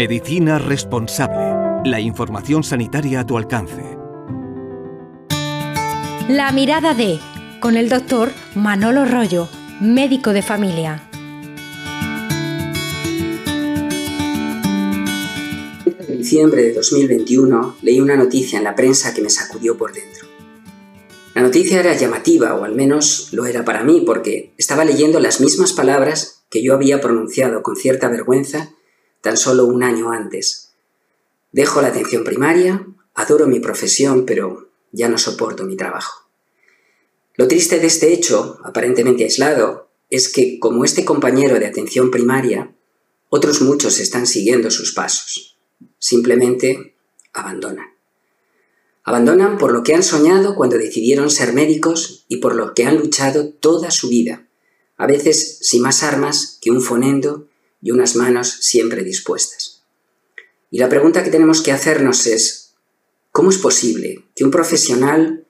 Medicina responsable. La información sanitaria a tu alcance. La mirada de, con el doctor Manolo Rollo, médico de familia. En diciembre de 2021 leí una noticia en la prensa que me sacudió por dentro. La noticia era llamativa, o al menos lo era para mí, porque estaba leyendo las mismas palabras que yo había pronunciado con cierta vergüenza tan solo un año antes. Dejo la atención primaria, adoro mi profesión, pero ya no soporto mi trabajo. Lo triste de este hecho, aparentemente aislado, es que, como este compañero de atención primaria, otros muchos están siguiendo sus pasos. Simplemente abandonan. Abandonan por lo que han soñado cuando decidieron ser médicos y por lo que han luchado toda su vida, a veces sin más armas que un fonendo y unas manos siempre dispuestas. Y la pregunta que tenemos que hacernos es, ¿cómo es posible que un profesional,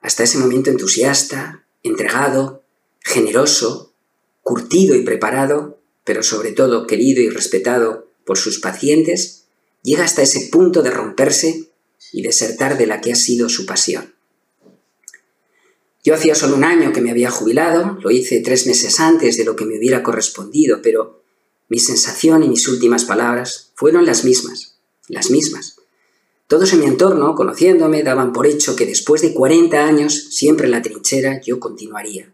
hasta ese momento entusiasta, entregado, generoso, curtido y preparado, pero sobre todo querido y respetado por sus pacientes, llega hasta ese punto de romperse y desertar de la que ha sido su pasión? Yo hacía solo un año que me había jubilado, lo hice tres meses antes de lo que me hubiera correspondido, pero mi sensación y mis últimas palabras fueron las mismas, las mismas. Todos en mi entorno, conociéndome, daban por hecho que después de 40 años, siempre en la trinchera, yo continuaría.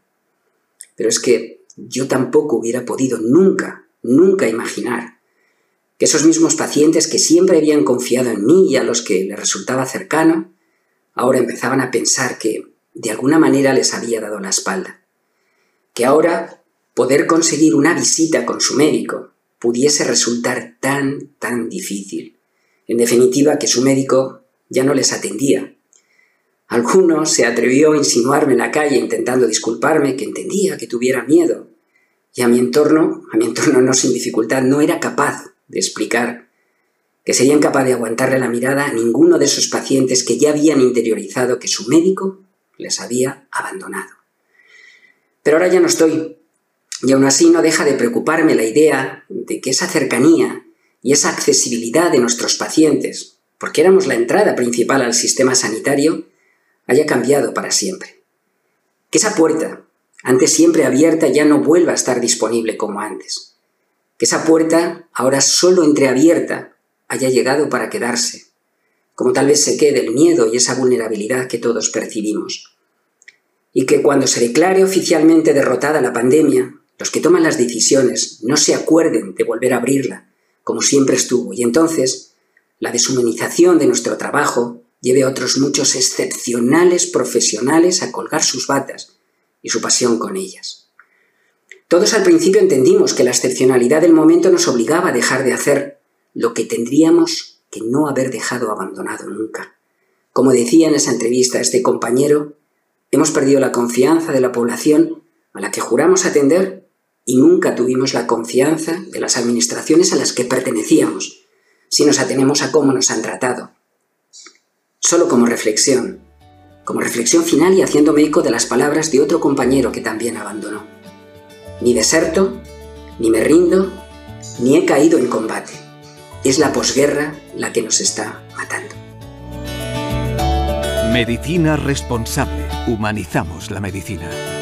Pero es que yo tampoco hubiera podido nunca, nunca imaginar que esos mismos pacientes que siempre habían confiado en mí y a los que les resultaba cercano, ahora empezaban a pensar que de alguna manera les había dado la espalda. Que ahora poder conseguir una visita con su médico pudiese resultar tan, tan difícil. En definitiva, que su médico ya no les atendía. Alguno se atrevió a insinuarme en la calle intentando disculparme, que entendía que tuviera miedo. Y a mi entorno, a mi entorno no sin dificultad, no era capaz de explicar que sería incapaz de aguantarle la mirada a ninguno de esos pacientes que ya habían interiorizado que su médico les había abandonado. Pero ahora ya no estoy y aún así no deja de preocuparme la idea de que esa cercanía y esa accesibilidad de nuestros pacientes, porque éramos la entrada principal al sistema sanitario, haya cambiado para siempre. Que esa puerta, antes siempre abierta, ya no vuelva a estar disponible como antes. Que esa puerta, ahora solo entreabierta, haya llegado para quedarse, como tal vez se quede el miedo y esa vulnerabilidad que todos percibimos. Y que cuando se declare oficialmente derrotada la pandemia, los que toman las decisiones no se acuerden de volver a abrirla, como siempre estuvo, y entonces la deshumanización de nuestro trabajo lleve a otros muchos excepcionales profesionales a colgar sus batas y su pasión con ellas. Todos al principio entendimos que la excepcionalidad del momento nos obligaba a dejar de hacer lo que tendríamos que no haber dejado abandonado nunca. Como decía en esa entrevista este compañero, hemos perdido la confianza de la población a la que juramos atender y nunca tuvimos la confianza de las administraciones a las que pertenecíamos, si nos atenemos a cómo nos han tratado. Solo como reflexión, como reflexión final y haciéndome eco de las palabras de otro compañero que también abandonó. Ni deserto, ni me rindo, ni he caído en combate. Es la posguerra la que nos está matando. Medicina responsable. Humanizamos la medicina.